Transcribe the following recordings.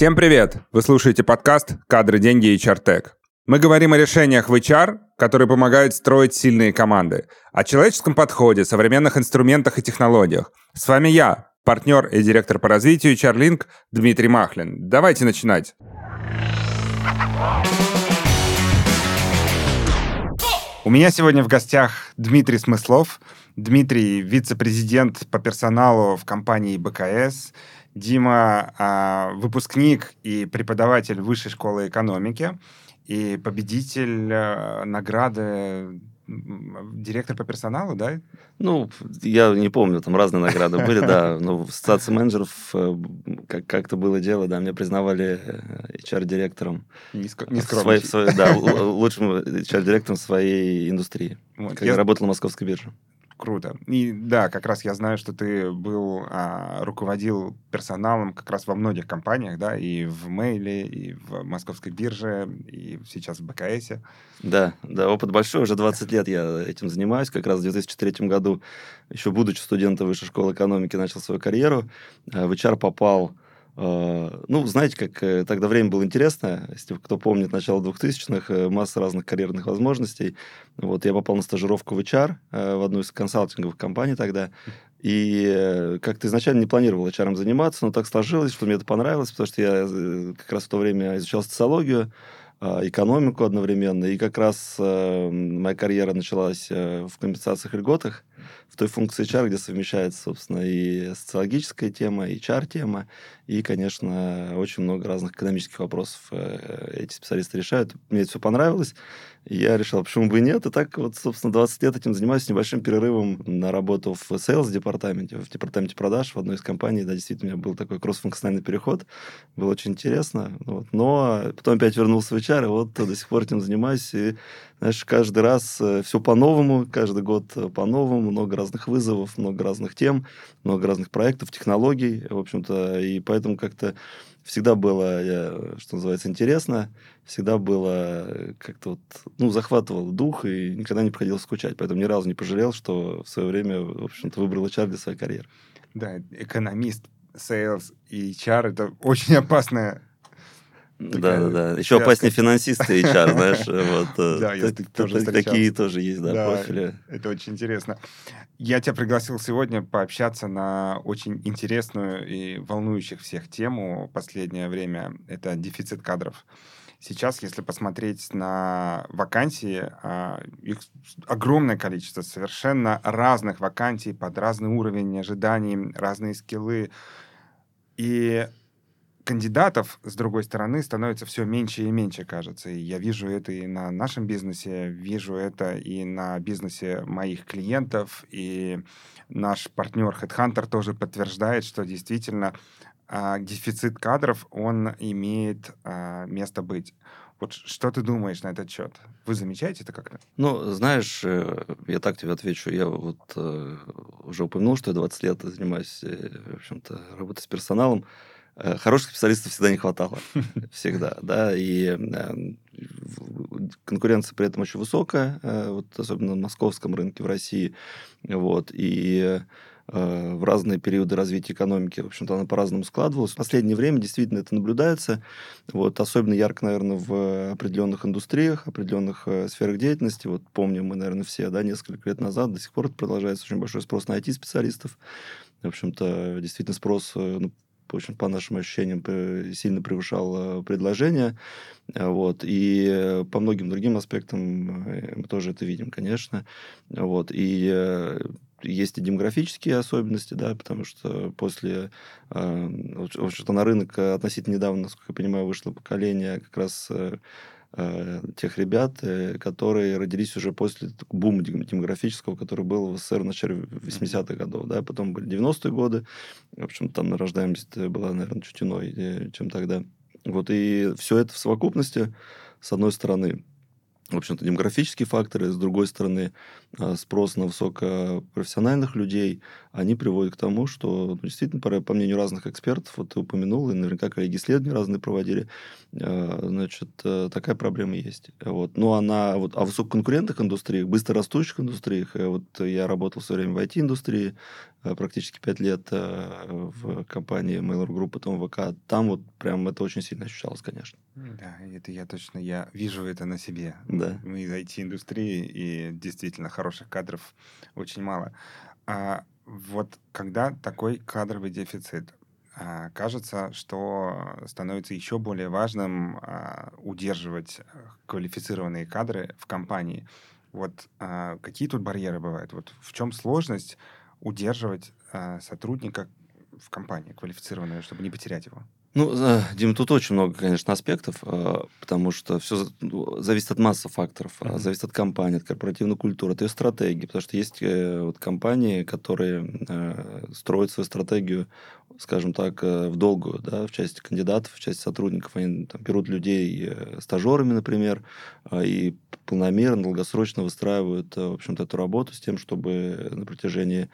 Всем привет! Вы слушаете подкаст «Кадры, деньги и чартек». Мы говорим о решениях в HR, которые помогают строить сильные команды, о человеческом подходе, современных инструментах и технологиях. С вами я, партнер и директор по развитию HR Дмитрий Махлин. Давайте начинать. У меня сегодня в гостях Дмитрий Смыслов. Дмитрий – вице-президент по персоналу в компании БКС. Дима а, выпускник и преподаватель Высшей школы экономики и победитель а, награды директор по персоналу, да? Ну, я не помню, там разные награды были, да. Но в ассоциации менеджеров э, как-то было дело, да, меня признавали HR-директором. Не, не Да, лучшим HR-директором своей индустрии. Когда я работал на московской бирже. Круто. И да, как раз я знаю, что ты был, а, руководил персоналом как раз во многих компаниях, да, и в Мейле, и в Московской бирже, и сейчас в БКСе. Да, да, опыт большой, уже 20 лет я этим занимаюсь. Как раз в 2003 году, еще будучи студентом Высшей школы экономики, начал свою карьеру. А, в HR попал ну, знаете, как э, тогда время было интересно. Если кто помнит, начало 2000-х, э, масса разных карьерных возможностей. Вот я попал на стажировку в HR, э, в одну из консалтинговых компаний тогда. И как-то изначально не планировал HR заниматься, но так сложилось, что мне это понравилось, потому что я как раз в то время изучал социологию, а, экономику одновременно. И как раз моя карьера началась в компенсациях и льготах в той функции HR, где совмещается, собственно, и социологическая тема, и HR-тема, и, конечно, очень много разных экономических вопросов э, эти специалисты решают. Мне это все понравилось, я решил, почему бы и нет. И так вот, собственно, 20 лет этим занимаюсь, с небольшим перерывом на работу в sales-департаменте, в департаменте продаж в одной из компаний. Да, действительно, у меня был такой кросс-функциональный переход. Было очень интересно. Вот. Но потом опять вернулся в HR, и вот до сих пор этим занимаюсь. И, знаешь, каждый раз э, все по-новому, каждый год по-новому, много разных вызовов, много разных тем, много разных проектов, технологий, в общем-то, и поэтому как-то всегда было, что называется, интересно, всегда было как-то вот, ну, захватывал дух и никогда не приходилось скучать. Поэтому ни разу не пожалел, что в свое время, в общем-то, выбрал HR для своей карьеры. Да, экономист, sales и HR — это очень опасная да, да, да. Еще опаснее финансисты HR, знаешь. Вот, э, да, я тоже Такие тоже есть, да, профили. Это очень интересно. Я тебя пригласил сегодня пообщаться на очень интересную и волнующих всех тему последнее время. Это дефицит кадров. Сейчас, если посмотреть на вакансии, а, их огромное количество совершенно разных вакансий под разный уровень ожиданий, разные скиллы. И кандидатов, с другой стороны, становится все меньше и меньше, кажется. И я вижу это и на нашем бизнесе, вижу это и на бизнесе моих клиентов, и наш партнер HeadHunter тоже подтверждает, что действительно э, дефицит кадров, он имеет э, место быть. Вот что ты думаешь на этот счет? Вы замечаете это как-то? Ну, знаешь, э, я так тебе отвечу. Я вот э, уже упомянул, что я 20 лет занимаюсь, э, в общем-то, работой с персоналом. Э, хороших специалистов всегда не хватало. Всегда, да, и э, конкуренция при этом очень высокая, э, вот особенно на московском рынке в России, вот, и в разные периоды развития экономики, в общем-то, она по-разному складывалась. В последнее время действительно это наблюдается, вот, особенно ярко, наверное, в определенных индустриях, определенных сферах деятельности. Вот помним мы, наверное, все, да, несколько лет назад, до сих пор продолжается очень большой спрос на IT-специалистов. В общем-то, действительно спрос ну, в общем, по нашим ощущениям, сильно превышал предложение. Вот. И по многим другим аспектам э, мы тоже это видим, конечно. Вот. И э, есть и демографические особенности, да, потому что после, э, в общем-то, на рынок относительно недавно, насколько я понимаю, вышло поколение как раз э, тех ребят, э, которые родились уже после бума демографического, который был в СССР в начале 80-х годов. Да? Потом были 90-е годы. В общем, там рождаемость была, наверное, чуть иной, чем тогда. Вот, и все это в совокупности, с одной стороны, в общем-то, демографические факторы, с другой стороны, а, спрос на высокопрофессиональных людей, они приводят к тому, что ну, действительно, по, мнению разных экспертов, вот ты упомянул, и наверняка коллеги исследования разные проводили, а, значит, э, такая проблема есть. Вот. Ну, она, вот, о высококонкурентных индустриях, быстрорастущих индустриях, э, вот я работал все время в IT-индустрии, э, практически пять лет в компании Mail.ru Group, потом ВК, там вот прям это очень сильно ощущалось, конечно. Да, это я точно, я вижу это на себе. Да. Из IT-индустрии, и действительно хороших кадров очень мало. А вот когда такой кадровый дефицит, а, кажется, что становится еще более важным а, удерживать квалифицированные кадры в компании. Вот а, какие тут барьеры бывают? Вот в чем сложность удерживать сотрудника в компании квалифицированного, чтобы не потерять его? Ну, Дим, тут очень много, конечно, аспектов, а, потому что все ну, зависит от массы факторов, mm-hmm. зависит от компании, от корпоративной культуры, от ее стратегии, потому что есть э, вот компании, которые э, строят свою стратегию, скажем так, э, в долгую, да, в части кандидатов, в части сотрудников, они там, берут людей стажерами, например, и полномерно, долгосрочно выстраивают, в общем-то, эту работу с тем, чтобы на протяжении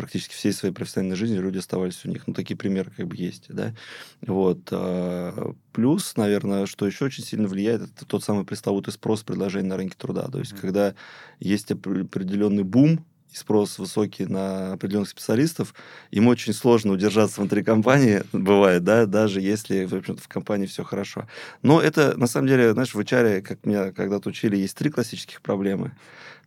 практически всей своей профессиональной жизни люди оставались у них. Ну, такие примеры как бы есть, да. Вот. А, плюс, наверное, что еще очень сильно влияет, это тот самый пресловутый спрос предложения на рынке труда. То есть, mm-hmm. когда есть определенный бум, и спрос высокий на определенных специалистов, им очень сложно удержаться внутри компании, бывает, да, даже если, в общем-то, в компании все хорошо. Но это, на самом деле, знаешь, в HR, как меня когда-то учили, есть три классических проблемы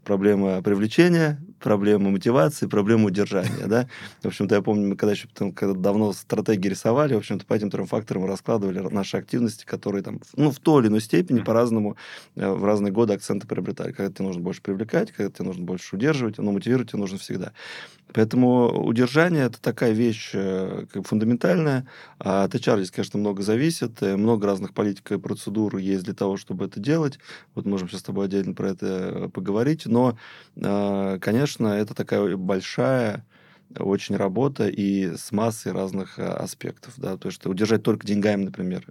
проблема привлечения, проблема мотивации, проблема удержания, да. В общем-то, я помню, мы когда еще когда давно стратегии рисовали, в общем-то, по этим трем факторам раскладывали наши активности, которые там, ну, в той или иной степени по-разному э, в разные годы акценты приобретали. Когда тебе нужно больше привлекать, когда тебе нужно больше удерживать, но мотивировать тебе нужно всегда. Поэтому удержание – это такая вещь э, как фундаментальная. А от HR здесь, конечно, много зависит. Много разных политик и процедур есть для того, чтобы это делать. Вот можем сейчас с тобой отдельно про это поговорить. Но, э, конечно, это такая большая очень работа и с массой разных э, аспектов. Да? То есть удержать только деньгами, например,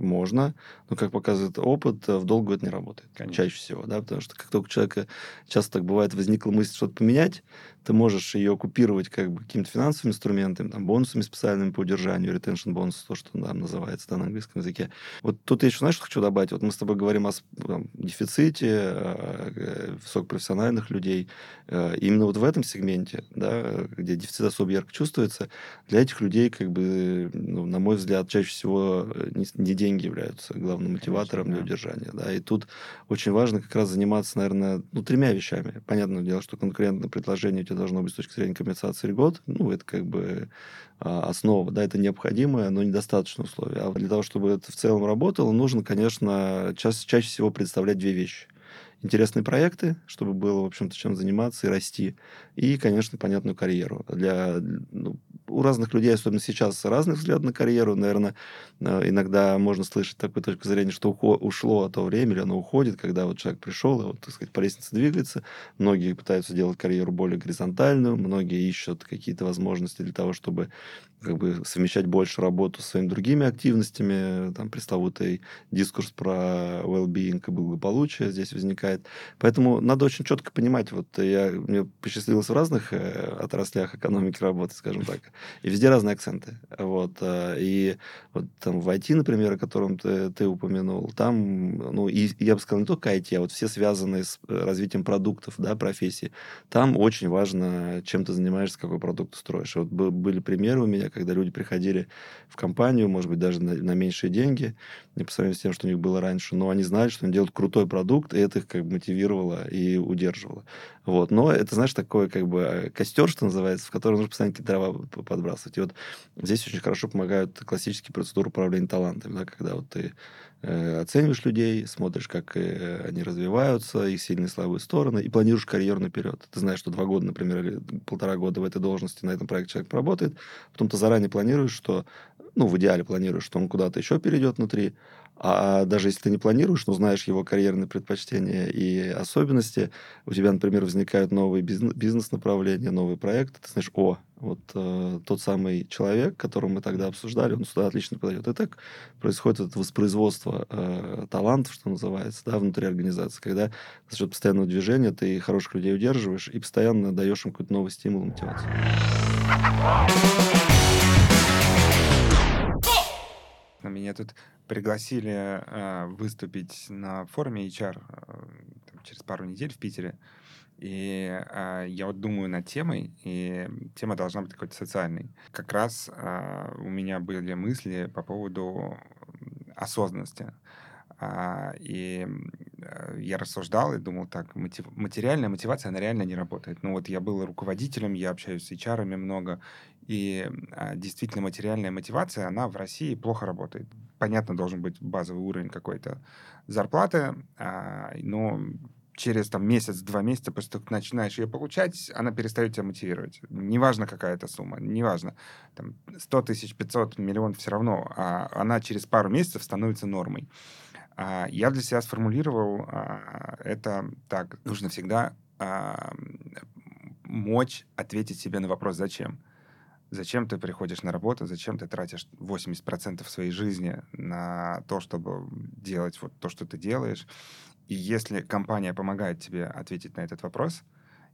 можно, но, как показывает опыт, в долгу это не работает. Конечно. Чаще всего. Да? Потому что как только у человека часто так бывает, возникла мысль что-то поменять, ты можешь ее купировать как бы какими-то финансовыми инструментами, там, бонусами специальными по удержанию, retention бонус, то, что там называется да, на английском языке. Вот тут я еще, знаешь, что хочу добавить? Вот мы с тобой говорим о там, дефиците э, высокопрофессиональных людей. Именно вот в этом сегменте, да, где дефицит особо ярко чувствуется, для этих людей, как бы, ну, на мой взгляд, чаще всего э, не, не деньги являются главным мотиватором Конечно, для удержания. Да. И тут очень важно как раз заниматься, наверное, ну, тремя вещами. Понятное дело, что конкурентное предложение тебя должно быть с точки зрения компенсации льгот. Ну, это как бы а, основа, да, это необходимое, но недостаточное условие. А для того, чтобы это в целом работало, нужно, конечно, чаще, чаще всего представлять две вещи – интересные проекты, чтобы было, в общем-то, чем заниматься и расти. И, конечно, понятную карьеру. Для, ну, у разных людей, особенно сейчас, разных взглядов на карьеру. Наверное, э, иногда можно слышать такую точку зрения, что ушло то время, или оно уходит, когда вот человек пришел и, вот, так сказать, по лестнице двигается. Многие пытаются делать карьеру более горизонтальную, многие ищут какие-то возможности для того, чтобы как бы совмещать больше работу с своими другими активностями, там пресловутый дискурс про well-being и благополучие здесь возникает. Поэтому надо очень четко понимать, вот я, мне посчастливилось в разных э, отраслях экономики работать, скажем так, и везде разные акценты. Вот, э, и вот там в IT, например, о котором ты, ты упомянул, там, ну, и я бы сказал, не только IT, а вот все связанные с э, развитием продуктов, да, профессии, там очень важно, чем ты занимаешься, какой продукт строишь. Вот были примеры у меня, когда люди приходили в компанию, может быть, даже на, на меньшие деньги, не по сравнению с тем, что у них было раньше, но они знали, что они делают крутой продукт, и это их как бы мотивировало и удерживало. Вот. Но это, знаешь, такой как бы э, костер, что называется, в который нужно постоянно какие-то дрова подбрасывать. И вот здесь очень хорошо помогают классические процедуры управления талантами, да, когда вот ты э, оцениваешь людей, смотришь, как э, они развиваются, их сильные и слабые стороны, и планируешь карьеру наперед. Ты знаешь, что два года, например, или полтора года в этой должности на этом проекте человек поработает, потом ты заранее планируешь, что, ну, в идеале планируешь, что он куда-то еще перейдет внутри, а даже если ты не планируешь, но знаешь его карьерные предпочтения и особенности, у тебя, например, возникают новые бизнес-направления, новые проекты, ты знаешь, о, вот э, тот самый человек, которого мы тогда обсуждали, он сюда отлично подойдет. И так происходит это воспроизводство э, талантов, что называется, да, внутри организации, когда за счет постоянного движения ты хороших людей удерживаешь и постоянно даешь им какой-то новый стимул, мотивацию. Меня тут пригласили э, выступить на форуме HR э, через пару недель в Питере. И э, я вот думаю над темой, и тема должна быть какой-то социальной. Как раз э, у меня были мысли по поводу осознанности. А, и э, я рассуждал и думал так, мотив, материальная мотивация, она реально не работает. Ну вот я был руководителем, я общаюсь с HR много, и действительно материальная мотивация, она в России плохо работает. Понятно, должен быть базовый уровень какой-то зарплаты, а, но через там месяц-два месяца, после того, как начинаешь ее получать, она перестает тебя мотивировать. Неважно, какая это сумма, неважно. Там 100 тысяч, 500, миллион, все равно. А она через пару месяцев становится нормой. А я для себя сформулировал а, это так. Нужно всегда а, мочь ответить себе на вопрос «Зачем?». Зачем ты приходишь на работу, зачем ты тратишь 80% своей жизни на то, чтобы делать вот то, что ты делаешь. И если компания помогает тебе ответить на этот вопрос,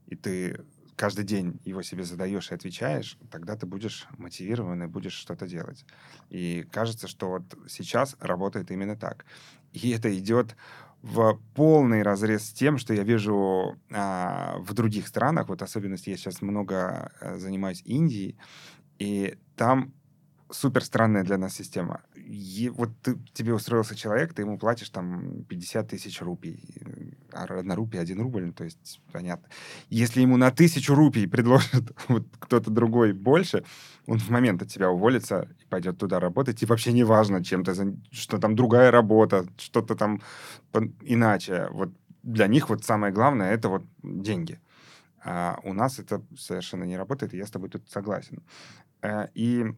и ты каждый день его себе задаешь и отвечаешь, тогда ты будешь мотивирован и будешь что-то делать. И кажется, что вот сейчас работает именно так. И это идет в полный разрез с тем, что я вижу а, в других странах, вот особенности я сейчас много а, занимаюсь Индией, и там супер странная для нас система. И вот ты, тебе устроился человек, ты ему платишь там 50 тысяч рупий. А одна рупия, один рубль, ну, то есть понятно. Если ему на тысячу рупий предложит вот кто-то другой больше, он в момент от тебя уволится и пойдет туда работать. И вообще не важно, чем ты, что там другая работа, что-то там иначе. Вот для них вот самое главное — это вот деньги. А у нас это совершенно не работает, и я с тобой тут согласен. Э, и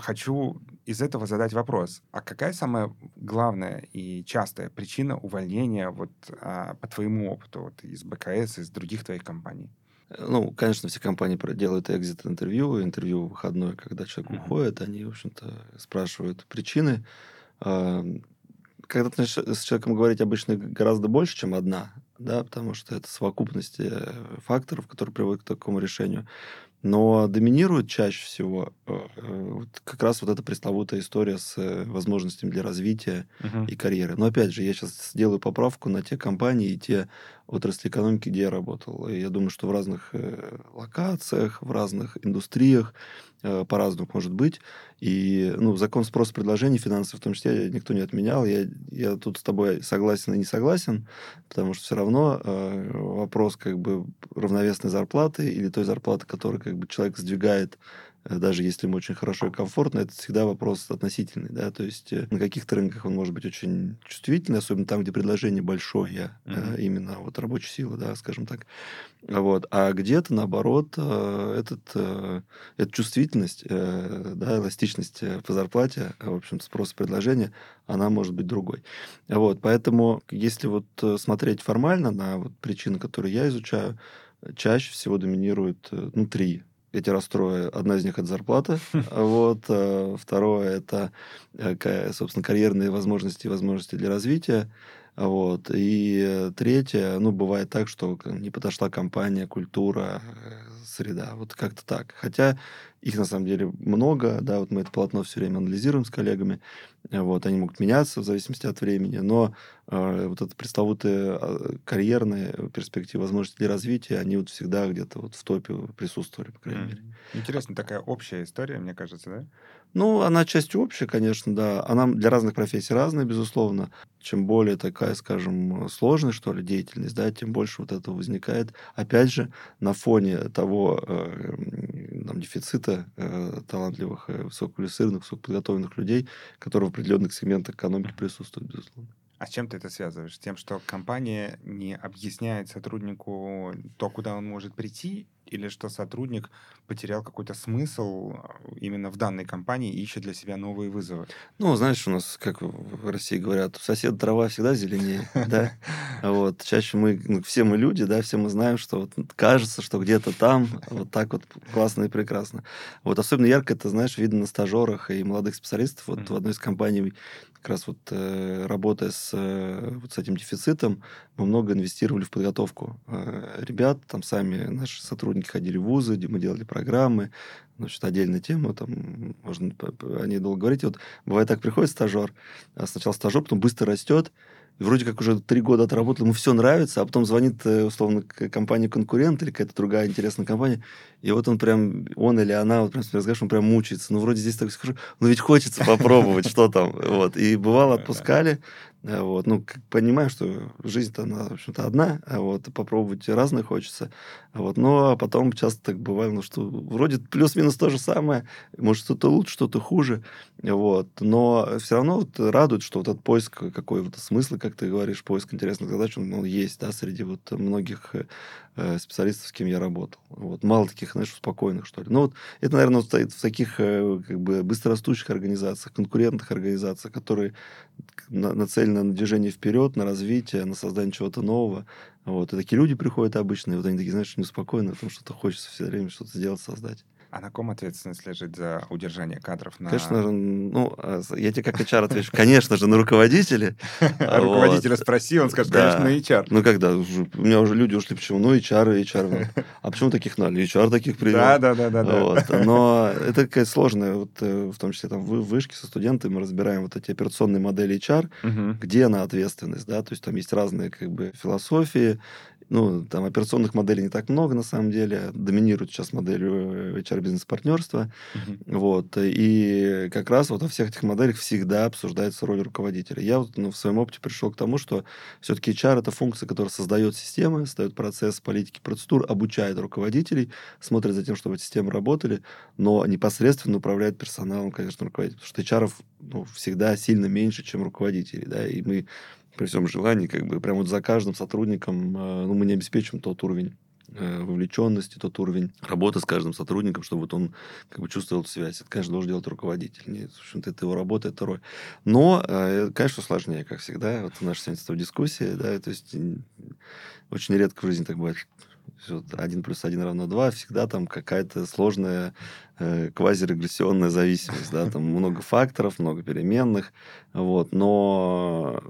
хочу из этого задать вопрос. А какая самая главная и частая причина увольнения вот, а, по твоему опыту вот, из БКС, из других твоих компаний? Ну, конечно, все компании делают экзит-интервью, интервью выходное, когда человек mm-hmm. уходит, они, в общем-то, спрашивают причины. Когда ты с человеком говорить обычно гораздо больше, чем одна, да, потому что это совокупность э, факторов, которые приводят к такому решению. Но доминирует чаще всего э, э, вот как раз вот эта пресловутая история с э, возможностями для развития uh-huh. и карьеры. Но опять же, я сейчас сделаю поправку на те компании и те отрасли экономики, где я работал. И я думаю, что в разных локациях, в разных индустриях по-разному может быть. И ну, закон спроса предложений финансов в том числе никто не отменял. Я, я тут с тобой согласен и не согласен, потому что все равно э, вопрос как бы равновесной зарплаты или той зарплаты, которую как бы человек сдвигает Э, даже если ему очень хорошо и комфортно, это всегда вопрос относительный, да, то есть э, на каких-то рынках он может быть очень чувствительный, особенно там, где предложение большое, mm-hmm. именно вот рабочей силы, да, скажем так, вот, а где-то, наоборот, этот, эта чувствительность, да, эластичность по зарплате, в общем спрос предложения, она может быть другой. Вот, поэтому, если вот смотреть формально на вот причины, которые я изучаю, чаще всего доминируют, ну, три я тебя расстрою. Одна из них это зарплата, вот, а второе это, э, собственно, карьерные возможности и возможности для развития, вот. И третье, ну, бывает так, что не подошла компания, культура, э, среда. Вот как-то так. Хотя их на самом деле много, да, вот мы это полотно все время анализируем с коллегами. Вот, они могут меняться в зависимости от времени, но э, вот эта пресловутая э, карьерная перспектива, возможности для развития, они вот всегда где-то вот в топе присутствовали, по крайней mm. мере. Интересно, такая общая история, мне кажется, да? Ну, она часть общая, конечно, да. Она для разных профессий разная, безусловно. Чем более такая, скажем, сложная, что ли, деятельность, да, тем больше вот этого возникает. Опять же, на фоне того э, там, дефицита э, талантливых, э, высококвалифицированных, высокоподготовленных людей, которые в определенных сегментах экономики присутствуют, безусловно. А с чем ты это связываешь? Тем, что компания не объясняет сотруднику то, куда он может прийти, или что сотрудник потерял какой-то смысл э, именно в данной компании и ищет для себя новые вызовы? Ну, знаешь, у нас, как в России говорят, у соседа трава всегда зеленее, да? Вот. Чаще мы, ну, все мы люди, да, все мы знаем, что кажется, что где-то там вот так вот классно и прекрасно. Вот особенно ярко это, знаешь, видно на стажерах и молодых специалистов. Вот в одной из компаний как раз вот э, работая с, э, вот с этим дефицитом, мы много инвестировали в подготовку э, ребят, там сами наши сотрудники ходили в вузы, мы делали программы, значит, отдельная тема, там можно о ней долго говорить. Вот бывает так, приходит стажер, а сначала стажер, потом быстро растет, вроде как уже три года отработал, ему все нравится, а потом звонит, э, условно, компания-конкурент или какая-то другая интересная компания, и вот он прям, он или она, вот прям с разговариваешь, он прям мучается. Ну, вроде здесь так скажу, ну, ведь хочется попробовать, что там. Вот. И бывало, отпускали, вот, ну, понимаю, что жизнь-то, она, в общем-то, одна, а вот, попробовать разное хочется. Вот, но потом часто так бывало, ну, что вроде плюс-минус то же самое, может, что-то лучше, что-то хуже, вот, но все равно вот радует, что вот этот поиск какой-то смысла, как ты говоришь, поиск интересных задач, он, он есть, да, среди вот многих э, специалистов, с кем я работал. Вот, мало таких, знаешь, спокойных, что ли. Ну, вот это, наверное, стоит в таких э, как бы быстрорастущих организациях, конкурентных организациях, которые на, нацелены на движение вперед, на развитие, на создание чего-то нового. Вот. И такие люди приходят обычно, и вот они такие, знаешь, неспокойны, потому что хочется все время что-то сделать, создать. А на ком ответственность лежит за удержание кадров? На... Конечно, ну, а, я тебе как HR отвечу, конечно же, на руководителе. А руководителя спроси, он скажет, конечно, на HR. Ну, когда? У меня уже люди ушли, почему? Ну, HR, HR. А почему таких надо? HR таких привел. Да, да, да, да. Но это такая сложная, вот, э, в том числе там в вышке со студентами мы разбираем вот эти операционные модели HR, где она ответственность, да, то есть там есть разные как бы философии, ну, там операционных моделей не так много, на самом деле. Доминирует сейчас модель э, HR-бизнес-партнерства. Uh-huh. Вот. И как раз вот во всех этих моделях всегда обсуждается роль руководителя. Я вот ну, в своем опыте пришел к тому, что все-таки HR — это функция, которая создает системы, создает процесс политики, процедур, обучает руководителей, смотрит за тем, чтобы эти системы работали, но непосредственно управляет персоналом, конечно, руководитель. Потому что HR ну, всегда сильно меньше, чем руководителей. Да? И мы при всем желании, как бы прям вот за каждым сотрудником, э, ну, мы не обеспечим тот уровень э, вовлеченности, тот уровень работы с каждым сотрудником, чтобы вот он как бы чувствовал связь. Это, конечно, должен делать руководитель. Нет, в общем-то, это его работа, это роль. Но, э, конечно, сложнее, как всегда. Вот наша сегодня дискуссия, да, то есть очень редко в жизни так бывает. Один плюс один равно два, всегда там какая-то сложная э, квазирегрессионная зависимость, да, там много факторов, много переменных, вот, но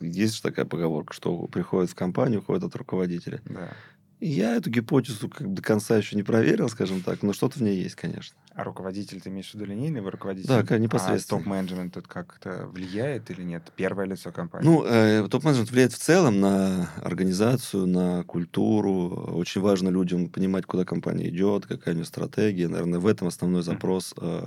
есть же такая поговорка, что приходит в компанию, уходит от руководителя. Да. Я эту гипотезу как бы до конца еще не проверил, скажем так, но что-то в ней есть, конечно. А руководитель, ты имеешь в виду линейный руководитель? Да, как непосредственно. А топ-менеджмент тут как-то влияет или нет? Первое лицо компании? Ну, э, топ-менеджмент влияет в целом на организацию, на культуру. Очень важно людям понимать, куда компания идет, какая у нее стратегия. Наверное, в этом основной запрос, э,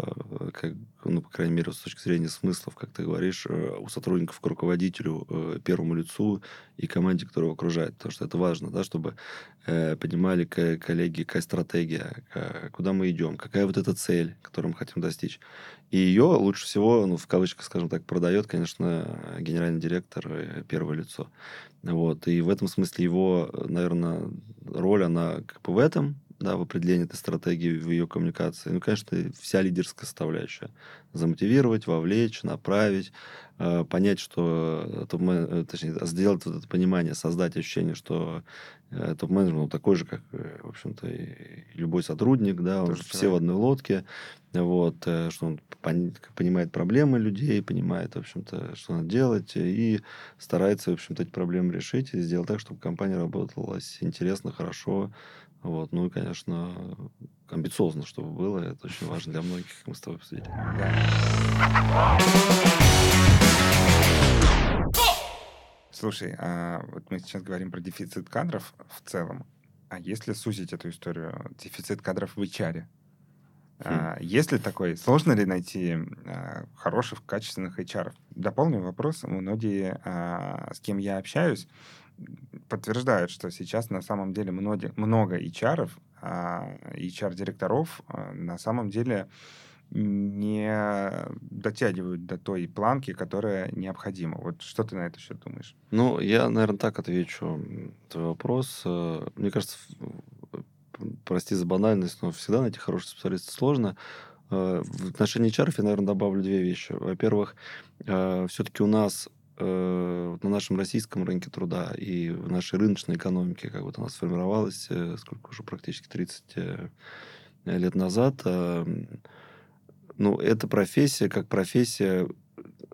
как, ну, по крайней мере, с точки зрения смыслов, как ты говоришь, э, у сотрудников к руководителю, э, первому лицу и команде, которая его окружает. Потому что это важно, да, чтобы понимали коллеги, какая стратегия, куда мы идем, какая вот эта цель, которую мы хотим достичь. И ее лучше всего, ну, в кавычках, скажем так, продает, конечно, генеральный директор, э, первое лицо. Вот. И в этом смысле его, наверное, роль, она как бы в этом, да, в определении этой стратегии, в ее коммуникации. Ну, конечно, вся лидерская составляющая. Замотивировать, вовлечь, направить, э, понять, что точнее, сделать вот это понимание, создать ощущение, что э, топ-менеджер он такой же, как, э, в общем-то, и любой сотрудник, да, он, все в одной лодке, вот, что он понимает проблемы людей, понимает, в общем-то, что надо делать, и старается, в общем-то, эти проблемы решить и сделать так, чтобы компания работала интересно, хорошо, вот. Ну и, конечно, амбициозно, чтобы было. Это очень важно для многих, как мы с тобой обсудили. Слушай, а вот мы сейчас говорим про дефицит кадров в целом. А если сузить эту историю, дефицит кадров в HR? Хм. А, есть ли такой? Сложно ли найти а, хороших, качественных HR? Дополню вопрос. Многие, а, с кем я общаюсь, подтверждают, что сейчас на самом деле много, много HR, HR-директоров а, на самом деле не дотягивают до той планки, которая необходима. Вот что ты на это счет думаешь? Ну, я, наверное, так отвечу твой вопрос. Э, мне кажется, прости за банальность, но всегда найти хорошего специалиста сложно. Э, в отношении HR я, наверное, добавлю две вещи. Во-первых, э, все-таки у нас на нашем российском рынке труда и в нашей рыночной экономике, как вот она сформировалась, сколько уже практически 30 лет назад, ну, эта профессия, как профессия,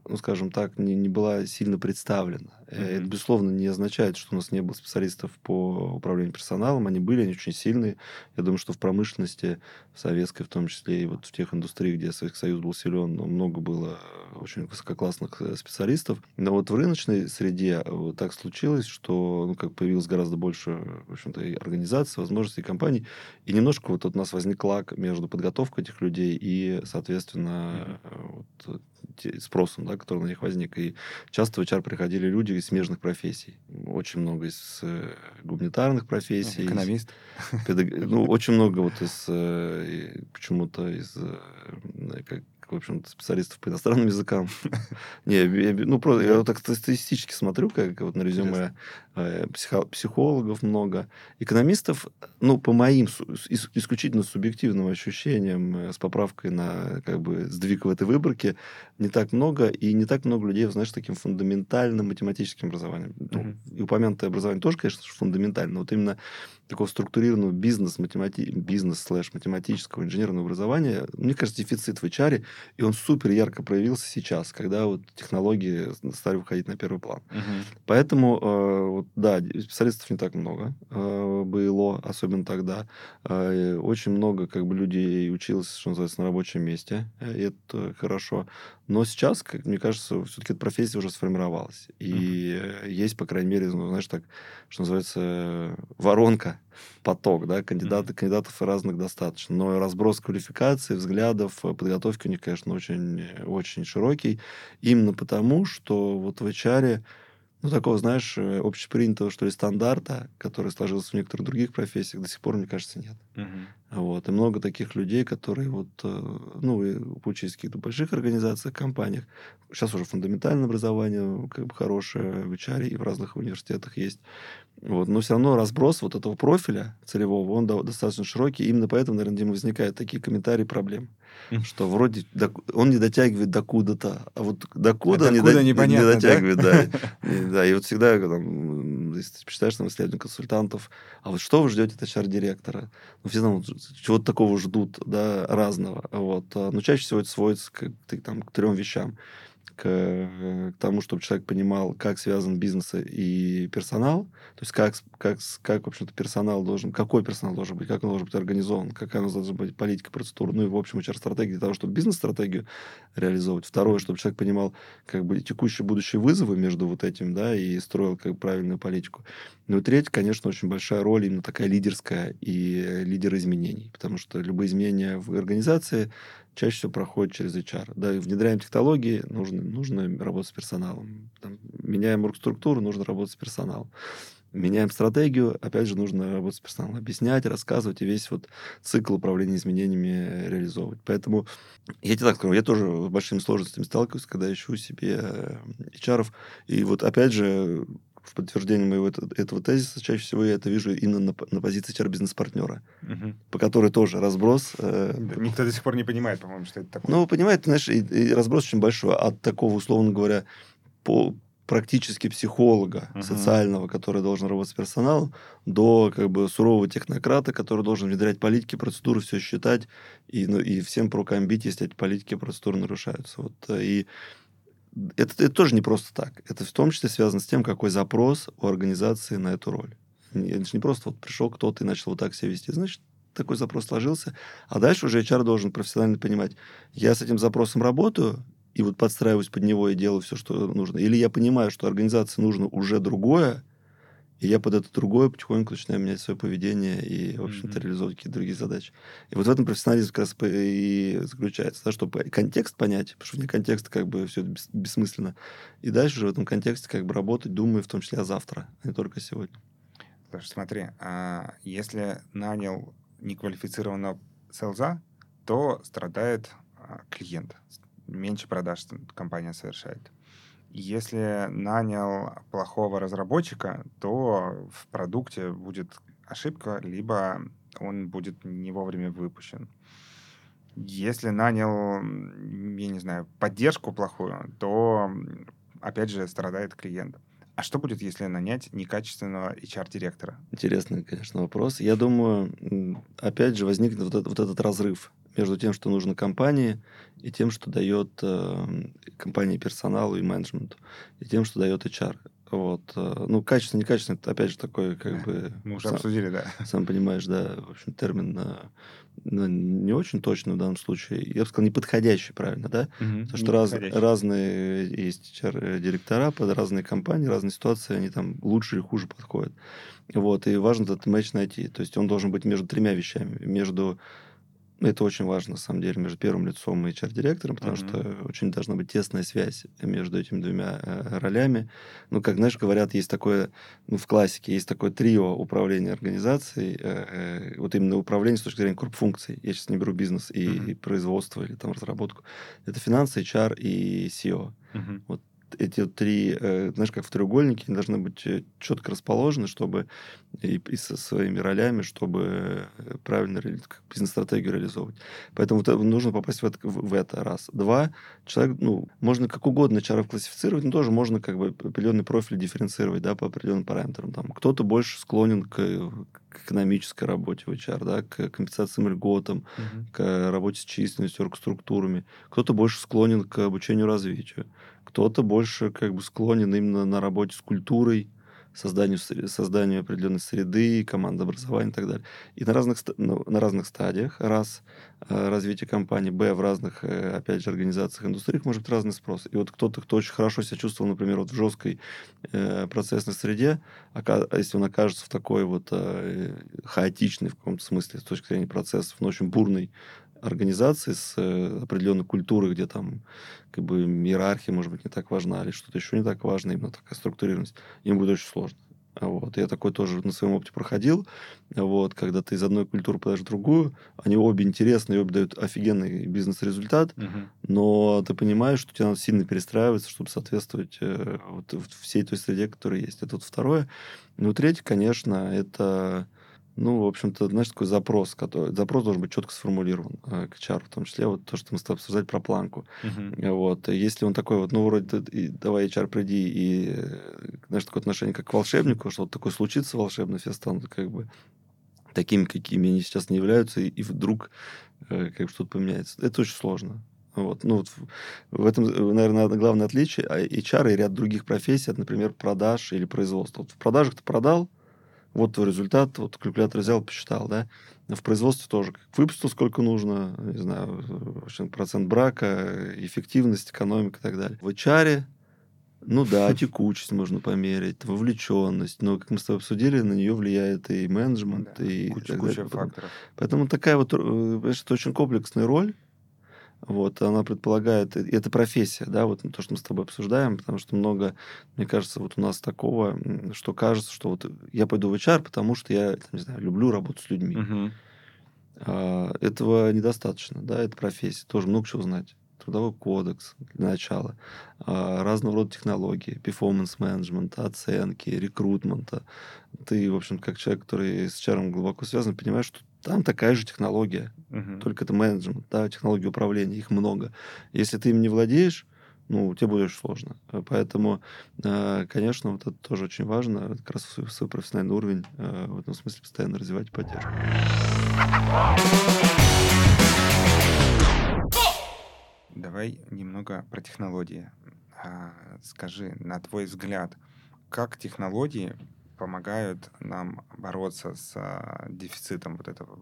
ну, скажем так, не, не была сильно представлена. Mm-hmm. Это, безусловно, не означает, что у нас не было специалистов по управлению персоналом. Они были, они очень сильные. Я думаю, что в промышленности, в советской в том числе, и вот в тех индустриях, где Советский Союз был силен, много было очень высококлассных э, специалистов. Но вот в рыночной среде э, вот так случилось, что ну, как появилось гораздо больше в общем-то, и организаций, возможностей компаний. И немножко вот у нас возник лак между подготовкой этих людей и, соответственно, mm-hmm. вот, спросом, да, который на них возник. И часто в HR приходили люди из смежных профессий. Очень много из э, гуманитарных профессий. Экономист. Из, педаг... Ну, очень много вот из э, почему-то из э, как, в общем-то, специалистов по иностранным языкам. Не, ну, просто я вот так статистически смотрю, как вот на резюме э, психологов много. Экономистов, ну, по моим исключительно субъективным ощущениям, э, с поправкой на, как бы, сдвиг в этой выборке, не так много, и не так много людей, знаешь, таким фундаментальным математическим образованием. Ну, и упомянутое образование тоже, конечно, фундаментально, вот именно такого структурированного бизнес, математи... бизнес слэш математического инженерного образования, мне кажется, дефицит в HR, и он супер ярко проявился сейчас, когда вот технологии стали выходить на первый план. Угу. Поэтому, э, вот, да, специалистов не так много э, было, особенно тогда. Э, очень много как бы людей училось, что называется, на рабочем месте, и это хорошо. Но сейчас, как мне кажется, все-таки эта профессия уже сформировалась. И uh-huh. есть, по крайней мере, ну, знаешь, так, что называется, воронка, поток, да, кандидаты, uh-huh. кандидатов разных достаточно. Но разброс квалификаций, взглядов, подготовки у них, конечно, очень, очень широкий. Именно потому, что вот в HR ну, такого, знаешь, э, общепринятого, что ли, стандарта, который сложился в некоторых других профессиях, до сих пор, мне кажется, нет. Uh-huh. Вот. И много таких людей, которые вот, э, ну, и учились в каких-то больших организациях, компаниях. Сейчас уже фундаментальное образование как бы хорошее в HR и в разных университетах есть. Вот. Но все равно разброс вот этого профиля целевого, он достаточно широкий. Именно поэтому, наверное, Дима, возникают такие комментарии проблем. Что вроде он не дотягивает до куда-то, а вот до куда, а не, до, не дотягивает, да? да. И вот всегда, там, если ты читаешь там исследования консультантов, а вот что вы ждете от HR-директора? Ну, все там чего-то такого ждут, да, разного. Вот. А, но чаще всего это сводится к, там, к трем вещам к, к тому, чтобы человек понимал, как связан бизнес и персонал, то есть как, как, как в общем-то, персонал должен, какой персонал должен быть, как он должен быть организован, какая у нас должна быть политика, процедура, ну и, в общем, HR-стратегия для того, чтобы бизнес-стратегию реализовывать. Второе, чтобы человек понимал, как бы, текущие будущие вызовы между вот этим, да, и строил как правильную политику. Ну и третье, конечно, очень большая роль именно такая лидерская и лидер изменений, потому что любые изменения в организации чаще всего проходит через HR. Да, внедряем технологии, нужно, нужно работать с персоналом. Там, меняем оргструктуру, нужно работать с персоналом. Меняем стратегию, опять же, нужно работать с персоналом, объяснять, рассказывать и весь вот цикл управления изменениями реализовывать. Поэтому я тебе так скажу, я тоже с большими сложностями сталкиваюсь, когда ищу себе HR. И вот опять же, в подтверждение моего этого, тезиса чаще всего я это вижу именно на, на позиции HR-бизнес-партнера, угу. по которой тоже разброс. Э, Никто до сих пор не понимает, по-моему, что это такое. Ну, понимает, знаешь, и, и разброс очень большой. От такого, условно говоря, по практически психолога uh-huh. социального, который должен работать с персоналом, до как бы сурового технократа, который должен внедрять политики, процедуры, все считать и, ну, и всем по рукам бить, если эти политики, процедуры нарушаются. Вот, э, и это, это тоже не просто так. Это в том числе связано с тем, какой запрос у организации на эту роль. Это же не просто вот пришел кто-то и начал вот так себя вести. Значит, такой запрос сложился. А дальше уже HR должен профессионально понимать, я с этим запросом работаю, и вот подстраиваюсь под него и делаю все, что нужно. Или я понимаю, что организации нужно уже другое, и я под это другое потихоньку начинаю менять свое поведение и, в общем-то, mm-hmm. реализовывать какие-то другие задачи. И вот в этом профессионализм как раз и заключается, да, чтобы контекст понять, потому что вне контекста как бы все это бессмысленно. И дальше уже в этом контексте как бы работать, думаю, в том числе о завтра, а не только сегодня. Слушай, смотри, а если нанял неквалифицированного селза, то страдает а, клиент. Меньше продаж компания совершает. Если нанял плохого разработчика, то в продукте будет ошибка, либо он будет не вовремя выпущен. Если нанял, я не знаю, поддержку плохую, то, опять же, страдает клиент. А что будет, если нанять некачественного HR-директора? Интересный, конечно, вопрос. Я думаю, опять же, возникнет вот этот, вот этот разрыв между тем, что нужно компании, и тем, что дает э, компании персоналу и менеджменту, и тем, что дает HR. Вот. Э, ну, качественно, некачественно, это опять же такой, как бы... Мы уже сам, обсудили, да. Сам понимаешь, да, в общем, термин ну, не очень точный в данном случае. Я бы сказал, неподходящий, правильно, да? Угу, Потому что раз, разные есть директора под разные компании, разные ситуации, они там лучше или хуже подходят. Вот, и важно этот матч найти. То есть он должен быть между тремя вещами. Между это очень важно, на самом деле, между первым лицом и HR-директором, потому mm-hmm. что очень должна быть тесная связь между этими двумя э, ролями. Ну, как, знаешь, говорят, есть такое, ну, в классике есть такое трио управления организацией, э, э, вот именно управление с точки зрения корпфункций. Я сейчас не беру бизнес и, mm-hmm. и производство или там разработку. Это финансы, HR и SEO. Mm-hmm. Вот эти три, э, знаешь, как в треугольнике, они должны быть э, четко расположены, чтобы и, и со своими ролями, чтобы э, правильно бизнес-стратегию реализовывать. Поэтому вот нужно попасть в это, в это раз. Два, человек, ну, можно как угодно HR классифицировать, но тоже можно как бы определенный профиль дифференцировать, да, по определенным параметрам. Там кто-то больше склонен к, к экономической работе в HR, да, к компенсациям льготам, угу. к работе с численностью, структурами. Кто-то больше склонен к обучению развитию кто-то больше как бы склонен именно на работе с культурой, созданию, созданию определенной среды, командообразования и так далее. И на разных, на разных стадиях, раз, э, развитие компании, б, в разных, э, опять же, организациях, индустриях может быть разный спрос. И вот кто-то, кто очень хорошо себя чувствовал, например, вот в жесткой э, процессной среде, если он окажется в такой вот хаотичной в каком-то смысле с точки зрения процессов, но очень бурной организации с э, определенной культурой, где там как бы иерархия, может быть, не так важна, или что-то еще не так важно, именно такая структурированность, им будет очень сложно. Вот. Я такой тоже на своем опыте проходил. Вот. Когда ты из одной культуры подаешь в другую, они обе интересные, обе дают офигенный бизнес-результат, угу. но ты понимаешь, что тебе надо сильно перестраиваться, чтобы соответствовать э, вот, всей той среде, которая есть. Это вот второе. Ну, третье, конечно, это ну, в общем-то, знаешь, такой запрос, который, запрос должен быть четко сформулирован э, к HR, в том числе вот то, что мы с тобой обсуждали про планку. Uh-huh. Вот. Если он такой вот, ну, вроде, и, давай, HR, приди, и, э, знаешь, такое отношение как к волшебнику, что вот такое случится волшебно, все станут как бы такими, какими они сейчас не являются, и, и вдруг э, как бы что-то поменяется. Это очень сложно. Вот. Ну, вот в этом, наверное, главное отличие. А HR и ряд других профессий, от, например, продаж или производства. Вот в продажах ты продал, вот твой результат, вот калькулятор взял, посчитал, да. В производстве тоже. Выпустил сколько нужно, не знаю, процент брака, эффективность, экономика и так далее. В HR, ну да, текучесть можно померить, вовлеченность, но, как мы с тобой обсудили, на нее влияет и менеджмент, да, и куча, так далее. куча факторов. Поэтому такая вот, э, это очень комплексная роль, вот, она предполагает, и это профессия, да, вот то, что мы с тобой обсуждаем, потому что много, мне кажется, вот у нас такого, что кажется, что вот я пойду в HR, потому что я, не знаю, люблю работать с людьми. Угу. А, этого недостаточно, да, это профессия, тоже много чего знать. Трудовой кодекс для начала, а, разного рода технологии, перформанс-менеджмента, оценки, рекрутмента. Ты, в общем, как человек, который с HR глубоко связан, понимаешь, что там такая же технология, угу. только это менеджмент, да, технологии управления, их много. Если ты им не владеешь, ну, тебе будет сложно. Поэтому, э, конечно, вот это тоже очень важно, как раз свой, свой профессиональный уровень э, в этом смысле постоянно развивать и поддерживать. Давай немного про технологии. А, скажи, на твой взгляд, как технологии помогают нам бороться с а, дефицитом вот этого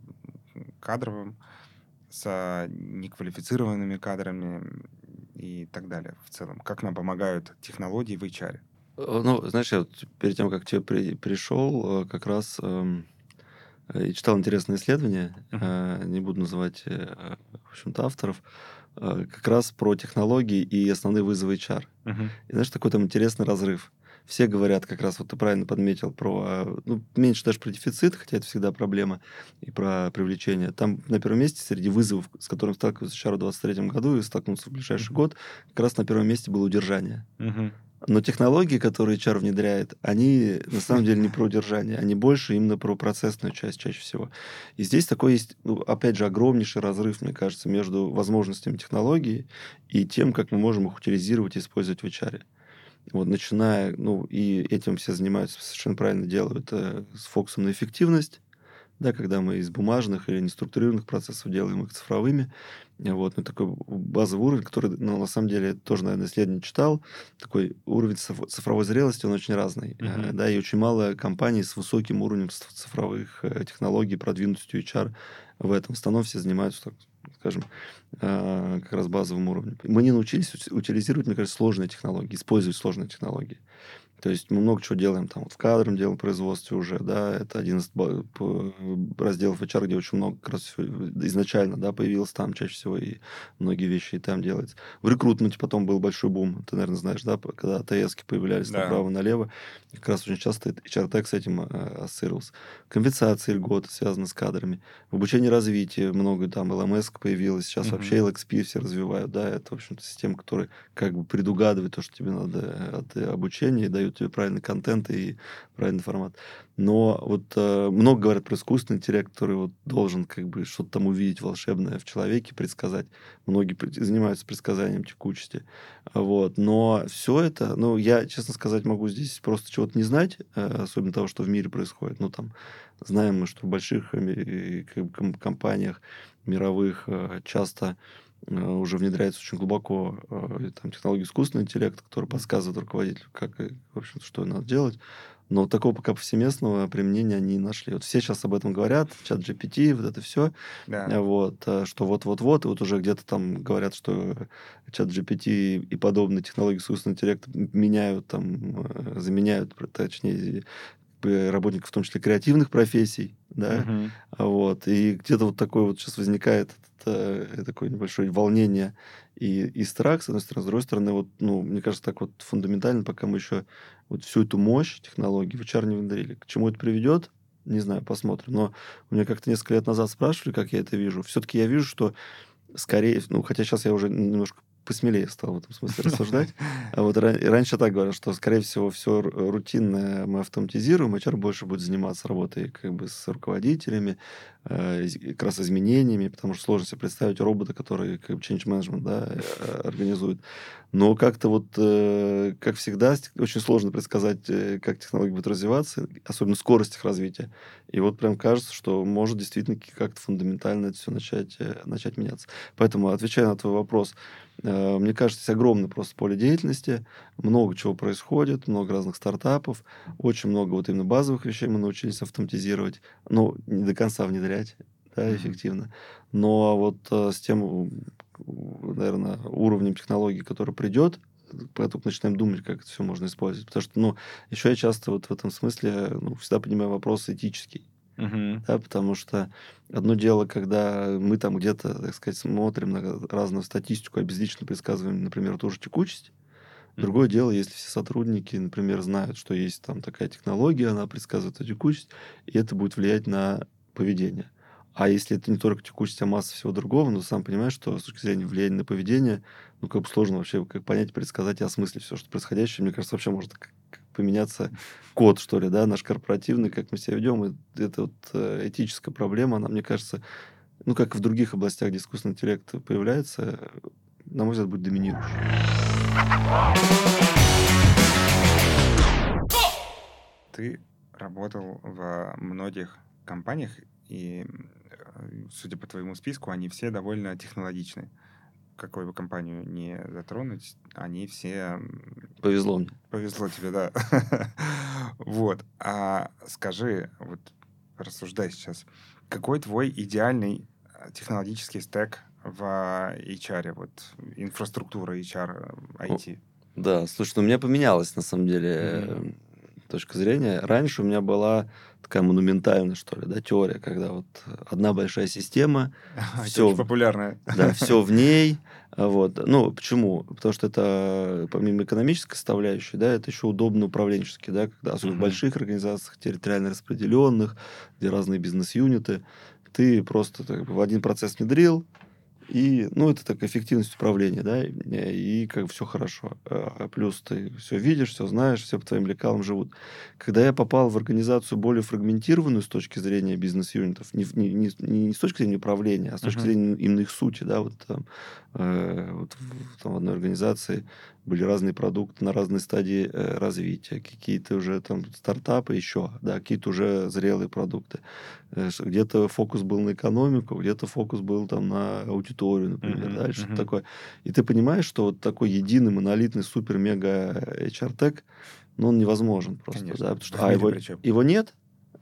кадровым, с неквалифицированными кадрами и так далее в целом? Как нам помогают технологии в HR? Э, ну, знаешь, я вот перед тем, как к тебе при, пришел, э, как раз э, читал интересное исследование, э, не буду называть, э, в общем-то, авторов, э, как раз про технологии и основные вызовы HR. Uh-huh. И знаешь, такой там интересный разрыв все говорят, как раз вот ты правильно подметил, про, а, ну, меньше даже про дефицит, хотя это всегда проблема, и про привлечение. Там на первом месте среди вызовов, с которыми сталкиваются HR в 2023 году и столкнутся в ближайший год, как раз на первом месте было удержание. Но технологии, которые HR внедряет, они на самом деле не про удержание, они больше именно про процессную часть чаще всего. И здесь такой есть, ну, опять же, огромнейший разрыв, мне кажется, между возможностями технологий и тем, как мы можем их утилизировать и использовать в HR. Вот, начиная, ну, и этим все занимаются, совершенно правильно делают, э, с фокусом на эффективность, да, когда мы из бумажных или неструктурированных процессов делаем их цифровыми. Вот, ну, такой базовый уровень, который, ну, на самом деле, тоже, наверное, исследование читал, такой уровень цифровой зрелости, он очень разный, mm-hmm. да, и очень мало компаний с высоким уровнем цифровых э, технологий, продвинутостью HR в этом. В основном все занимаются, так, скажем, э, как раз базовым уровнем. Мы не научились утилизировать, мне кажется, сложные технологии, использовать сложные технологии. То есть мы много чего делаем там вот в кадром делаем производстве уже, да, это один из разделов HR, где очень много как раз изначально, да, появилось там чаще всего и многие вещи и там делается. В рекрутменте потом был большой бум, ты, наверное, знаешь, да, когда АТС появлялись да. направо-налево, как раз очень часто HR Tech с этим э, ассоциировался. Компенсации льготы связаны с кадрами. В обучении развития много там ЛМС появилось, сейчас угу. вообще LXP все развивают, да, это, в общем-то, система, которая как бы предугадывает то, что тебе надо от обучения и дает дают тебе правильный контент и правильный формат. Но вот э, много говорят про искусственный интеллект, который вот должен как бы что-то там увидеть волшебное в человеке, предсказать. Многие занимаются предсказанием текучести. Вот. Но все это, ну, я, честно сказать, могу здесь просто чего-то не знать, э, особенно того, что в мире происходит. Ну, там, знаем мы, что в больших э, компаниях мировых э, часто Э, уже внедряется очень глубоко э, там, технология искусственного интеллекта, которая подсказывает руководителю, как, в общем что надо делать. Но такого пока повсеместного применения они не нашли. Вот все сейчас об этом говорят, чат GPT, вот это все. Да. Э, вот, что вот-вот-вот, и вот уже где-то там говорят, что чат GPT и подобные технологии искусственного интеллекта меняют, там, заменяют, точнее, работников, в том числе креативных профессий, да, uh-huh. вот, и где-то вот такое вот сейчас возникает это, это такое небольшое волнение и, и страх, с одной стороны, с другой стороны, вот, ну, мне кажется, так вот фундаментально, пока мы еще вот всю эту мощь технологий в HR не внедрили. К чему это приведет, не знаю, посмотрим. Но у меня как-то несколько лет назад спрашивали, как я это вижу. Все-таки я вижу, что скорее, ну, хотя сейчас я уже немножко посмелее стал в этом смысле рассуждать. А вот раньше так говорил, что, скорее всего, все рутинное мы автоматизируем, HR больше будет заниматься работой как бы с руководителями, э, как раз изменениями, потому что сложно себе представить робота, который как бы change management да, э, организует. Но как-то вот, э, как всегда, очень сложно предсказать, как технологии будут развиваться, особенно скорость их развития. И вот прям кажется, что может действительно как-то фундаментально это все начать, начать меняться. Поэтому, отвечая на твой вопрос, мне кажется, есть огромное просто поле деятельности, много чего происходит, много разных стартапов, очень много вот именно базовых вещей мы научились автоматизировать, ну, не до конца внедрять, да, эффективно. Но вот э, с тем, наверное, уровнем технологий, который придет, поэтому начинаем думать, как это все можно использовать. Потому что, ну, еще я часто вот в этом смысле ну, всегда понимаю вопрос этический. Uh-huh. Да, потому что одно дело, когда мы там где-то, так сказать, смотрим на разную статистику, обезлично предсказываем, например, ту же текучесть. Другое дело, если все сотрудники, например, знают, что есть там такая технология, она предсказывает эту текучесть, и это будет влиять на поведение. А если это не только текучесть, а масса всего другого, ну, сам понимаешь, что с точки зрения влияния на поведение, ну, как бы сложно вообще как понять, предсказать и осмыслить все, что происходящее. Мне кажется, вообще может поменяться код, что ли, да, наш корпоративный, как мы себя ведем. И это вот э, этическая проблема, она, мне кажется, ну, как и в других областях, где искусственный интеллект появляется, на мой взгляд, будет доминирующим. Ты работал в многих компаниях, и судя по твоему списку, они все довольно технологичны. Какую бы компанию не затронуть, они все... Повезло мне. Повезло тебе, да. вот. А скажи, вот рассуждай сейчас, какой твой идеальный э, технологический стек в HR, вот инфраструктура HR, IT? Да, слушай, ну у меня поменялось на самом деле mm-hmm. Точка зрения. Раньше у меня была такая монументальная, что ли, да, теория, когда вот одна большая система, все очень популярная. Да, все в ней. Вот. Ну, почему? Потому что это, помимо экономической составляющей, да, это еще удобно управленчески, да, когда, особенно uh-huh. в больших организациях, территориально распределенных, где разные бизнес-юниты, ты просто так, в один процесс внедрил, И, ну, это так эффективность управления, да, и как все хорошо. А плюс ты все видишь, все знаешь, все по твоим лекалам живут. Когда я попал в организацию более фрагментированную с точки зрения бизнес-юнитов, не, не, не, не с точки зрения управления, а с точки uh-huh. зрения именно их сути, да, вот там, э, вот в, там в одной организации были разные продукты на разной стадии э, развития, какие-то уже там стартапы еще, да, какие-то уже зрелые продукты. Э, где-то фокус был на экономику, где-то фокус был там на аудиторию, например, mm-hmm. да, что-то mm-hmm. такое. И ты понимаешь, что вот такой единый, монолитный, супер-мега HR-тег, ну, он невозможен просто, Конечно. да, потому что, а его, его нет,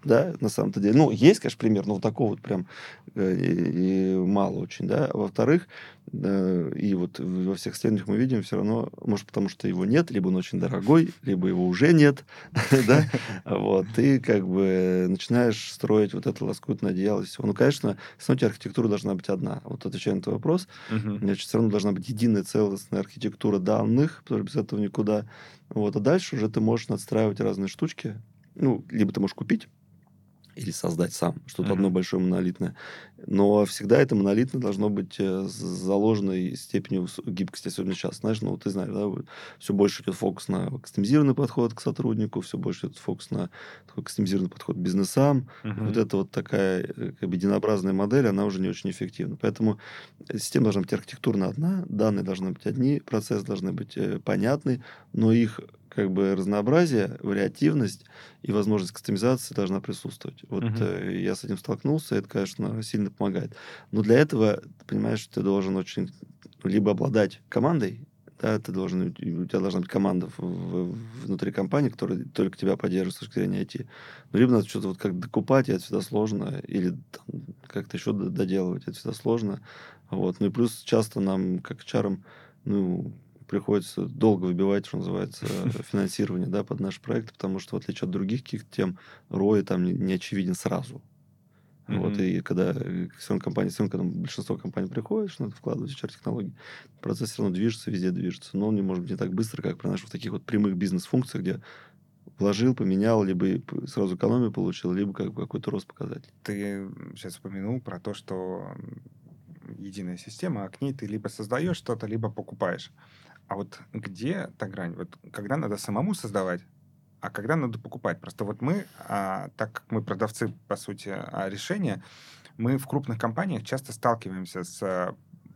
да, на самом-то деле. Ну, есть, конечно, пример, но вот такого вот прям э, и, и мало очень, да. А во-вторых, э, и вот во всех следующих мы видим все равно, может, потому что его нет, либо он очень дорогой, либо его уже нет, да, вот, ты как бы начинаешь строить вот это лоскутное одеяло. Ну, конечно, равно архитектура должна быть одна. Вот отвечая на твой вопрос, значит, все равно должна быть единая целостная архитектура данных, потому что без этого никуда. Вот, а дальше уже ты можешь надстраивать разные штучки, ну, либо ты можешь купить, или создать сам что-то mm-hmm. одно большое монолитное. Но всегда это монолитное должно быть э, заложенной степенью гибкости, особенно сейчас. Знаешь, ну, ты знаешь, да, все больше идет фокус на кастомизированный подход к сотруднику, все больше идет фокус на такой кастомизированный подход к бизнесам. Mm-hmm. Вот это вот такая э, как бы единообразная модель, она уже не очень эффективна. Поэтому система должна быть архитектурно одна, данные должны быть одни, процессы должны быть э, понятны, но их как бы разнообразие, вариативность и возможность кастомизации должна присутствовать. Вот uh-huh. э, я с этим столкнулся, это, конечно, сильно помогает. Но для этого, ты понимаешь, ты должен очень либо обладать командой, да, ты должен, у тебя должна быть команда в, в, внутри компании, которая только тебя поддерживает с точки зрения IT. Ну, либо надо что-то вот как докупать, и это всегда сложно, или как-то еще доделывать, это всегда сложно. Вот. Ну и плюс часто нам, как чарам, ну, приходится долго выбивать, что называется, финансирование да, под наш проект, потому что, в отличие от других каких-то тем, ROI там не, не очевиден сразу. Mm-hmm. Вот, и когда э, все равно компания, все равно, когда большинство компаний приходит, что надо вкладывать в HR-технологии, процесс все равно движется, везде движется. Но он не может быть не так быстро, как при наших таких вот прямых бизнес-функциях, где вложил, поменял, либо сразу экономию получил, либо как бы какой-то рост показатель. Ты сейчас упомянул про то, что единая система, а к ней ты либо создаешь что-то, либо покупаешь. А вот где та грань? Вот когда надо самому создавать, а когда надо покупать? Просто вот мы, а, так как мы продавцы, по сути, а, решения, мы в крупных компаниях часто сталкиваемся с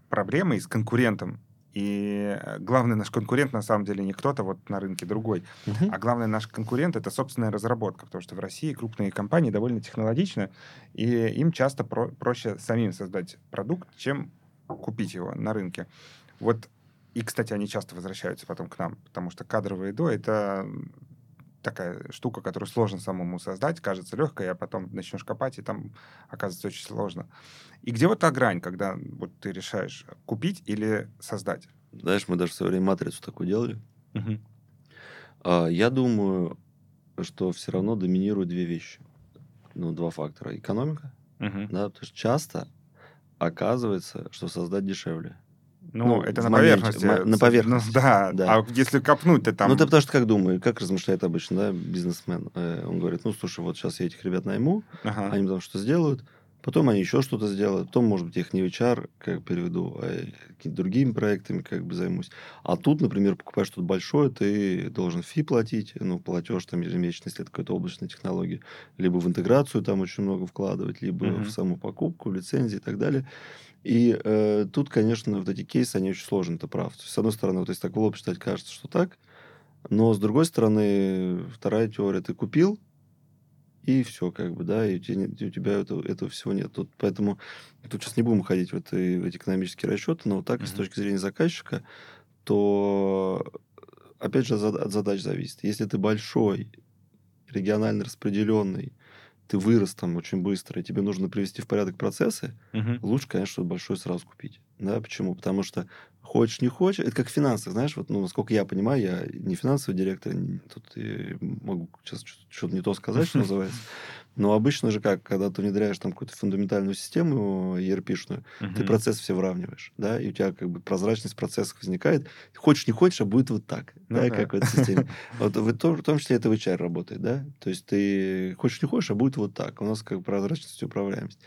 проблемой, с конкурентом. И главный наш конкурент на самом деле не кто-то вот на рынке другой, uh-huh. а главный наш конкурент это собственная разработка, потому что в России крупные компании довольно технологичны, и им часто про- проще самим создать продукт, чем купить его на рынке. Вот и, кстати, они часто возвращаются потом к нам, потому что кадровые до — это такая штука, которую сложно самому создать, кажется легкой, а потом начнешь копать, и там оказывается очень сложно. И где вот та грань, когда вот ты решаешь купить или создать? Знаешь, мы даже в свое время матрицу такую делали. Угу. А, я думаю, что все равно доминируют две вещи. Ну, два фактора. Экономика, угу. да, потому что часто оказывается, что создать дешевле. Ну, ну это на моменте, поверхности. На поверхности. Ну, да. да. А если копнуть, то там... Ну, ты потому что как думаю, как размышляет обычно, да, бизнесмен? Э, он говорит, ну, слушай, вот сейчас я этих ребят найму, ага. они там что сделают, потом они еще что-то сделают, потом, может быть, их не HR как переведу, а какими-то другими проектами как бы займусь. А тут, например, покупаешь что-то большое, ты должен фи платить, ну, платеж там ежемесячно, если это какая-то облачная технология, либо в интеграцию там очень много вкладывать, либо uh-huh. в саму покупку, лицензии и так далее. И э, тут, конечно, вот эти кейсы, они очень сложны, ты прав. Есть, с одной стороны, вот если так в лоб читать, кажется, что так, но с другой стороны, вторая теория, ты купил, и все, как бы, да, и у тебя, у тебя этого, этого всего нет. Тут, поэтому тут сейчас не будем ходить в, это, в эти экономические расчеты, но вот так, mm-hmm. с точки зрения заказчика, то, опять же, от задач зависит. Если ты большой, регионально распределенный, ты вырос там очень быстро, и тебе нужно привести в порядок процессы, угу. лучше, конечно, большой сразу купить. Да, почему? Потому что хочешь, не хочешь, это как финансы, знаешь, вот, ну, насколько я понимаю, я не финансовый директор, тут я могу сейчас что-то не то сказать, что называется, но обычно же как, когда ты внедряешь там какую-то фундаментальную систему ERP-шную, угу. ты процессы все выравниваешь, да, и у тебя как бы прозрачность процессов возникает. Хочешь, не хочешь, а будет вот так, ну, да, да, как в этой системе. Вот в, в том числе это в HR работает, да, то есть ты хочешь, не хочешь, а будет вот так. У нас как прозрачность и управляемость.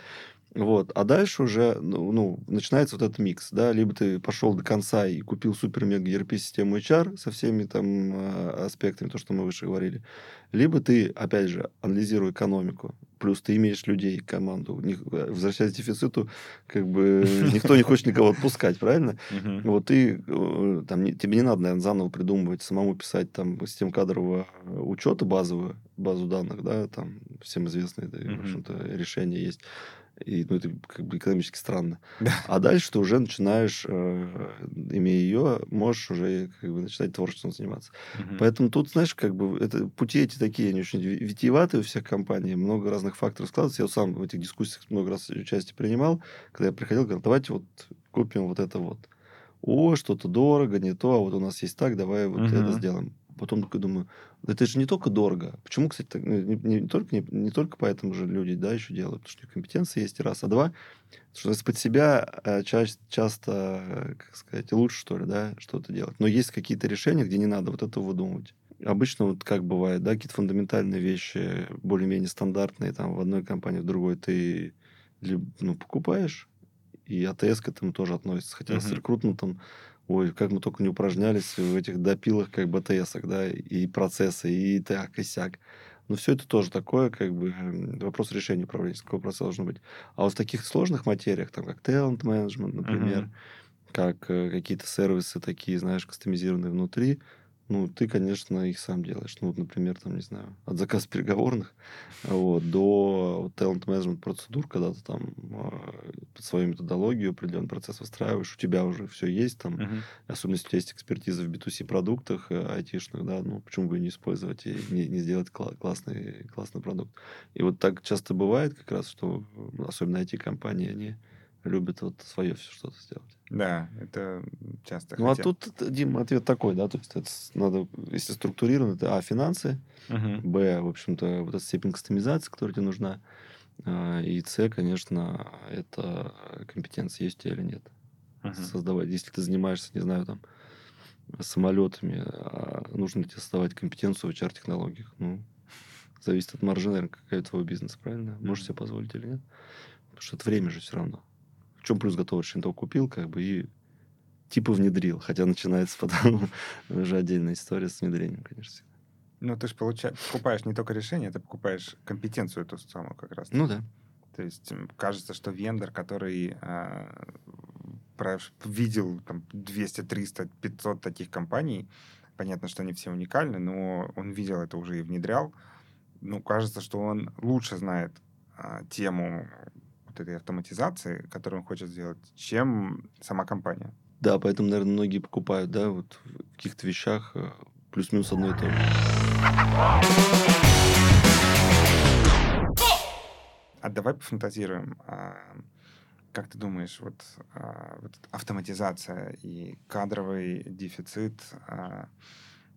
Вот. А дальше уже ну, ну, начинается вот этот микс, да, либо ты пошел до конца и купил супер-мега ERP-систему HR со всеми там а, аспектами, то, что мы выше говорили, либо ты, опять же, анализируя экономику, плюс ты имеешь людей, команду, э, возвращаясь к дефициту, как бы никто не хочет никого отпускать, правильно? Вот ты, э, там, тебе не надо, наверное, заново придумывать, самому писать там систему кадрового учета базовую, базу данных, да, там всем известные, в общем-то, решения есть. И, ну, это как бы экономически странно. Да. А дальше ты уже начинаешь, э, имея ее, можешь уже как бы начинать творчеством заниматься. Угу. Поэтому тут, знаешь, как бы это пути эти такие, они очень витиеватые у всех компаний, много разных факторов складывается. Я вот сам в этих дискуссиях много раз участие принимал, когда я приходил, говорил, давайте вот купим вот это вот. О, что-то дорого, не то, а вот у нас есть так, давай вот угу. это сделаем. Потом такой думаю, это же не только дорого. Почему, кстати, так, ну, не, не, не, только, не, не только поэтому же люди да, еще делают, потому что у них компетенции есть, раз. А два, что из-под себя э, ча- часто, как сказать, лучше, что ли, да, что-то делать. Но есть какие-то решения, где не надо вот это выдумывать. Обычно вот как бывает, да, какие-то фундаментальные вещи, более-менее стандартные, там, в одной компании, в другой ты ну, покупаешь, и АТС к этому тоже относится. Хотя uh-huh. с рекрутментом Ой, как мы только не упражнялись в этих допилах, как БТСах, да, и процессы, и так, и сяк. Но все это тоже такое, как бы, вопрос решения управленческого процесса должен быть. А вот в таких сложных материях, там, как talent management, например, uh-huh. как э, какие-то сервисы такие, знаешь, кастомизированные внутри, ну, ты, конечно, их сам делаешь. Ну, вот, например, там, не знаю, от заказа переговорных вот, до talent management процедур, когда ты там э, под свою методологию определенный процесс выстраиваешь, у тебя уже все есть, там, uh-huh. особенно если у тебя есть экспертиза в B2C продуктах э, айтишных, да, ну, почему бы не использовать и не, не сделать кла- классный, классный продукт. И вот так часто бывает как раз, что особенно IT-компании, они любят вот свое все что-то сделать. Да, это часто. Ну, а хотя... а тут, Дим, ответ такой, да, то есть это надо, если структурировано, это А, финансы, uh-huh. Б, в общем-то, вот эта степень кастомизации, которая тебе нужна, а, и С, конечно, это компетенция, есть у тебя или нет. Uh-huh. Создавать, если ты занимаешься, не знаю, там, самолетами, а нужно тебе создавать компетенцию в HR-технологиях, ну, зависит от маржи, наверное, какая твой бизнес, правильно? Можешь себе позволить или нет? Потому что это время же все равно чем плюс готовый шинтов купил, как бы, и типа внедрил. Хотя начинается потом уже отдельная история с внедрением, конечно. Ну, ты же получаешь, покупаешь не только решение, ты покупаешь компетенцию эту самую как раз. Ну да. То есть кажется, что вендор, который э, про, видел там, 200, 300, 500 таких компаний, понятно, что они все уникальны, но он видел это уже и внедрял. Ну, кажется, что он лучше знает э, тему этой автоматизации, которую он хочет сделать, чем сама компания. Да, поэтому, наверное, многие покупают, да, вот в каких-то вещах э, плюс-минус одно и то же. А давай пофантазируем. А, как ты думаешь, вот, а, вот автоматизация и кадровый дефицит, а,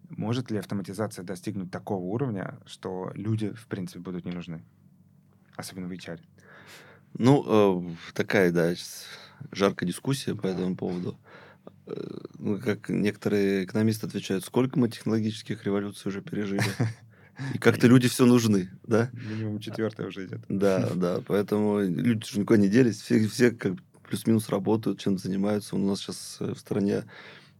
может ли автоматизация достигнуть такого уровня, что люди, в принципе, будут не нужны? Особенно в HR. Ну, э, такая, да, жаркая дискуссия по этому поводу. Э, ну, как некоторые экономисты отвечают, сколько мы технологических революций уже пережили. И как-то люди все нужны, да? Минимум четвертая уже идет. Да, да, поэтому люди же никуда не делись, все, все как плюс-минус работают, чем-то занимаются. У нас сейчас в стране Э,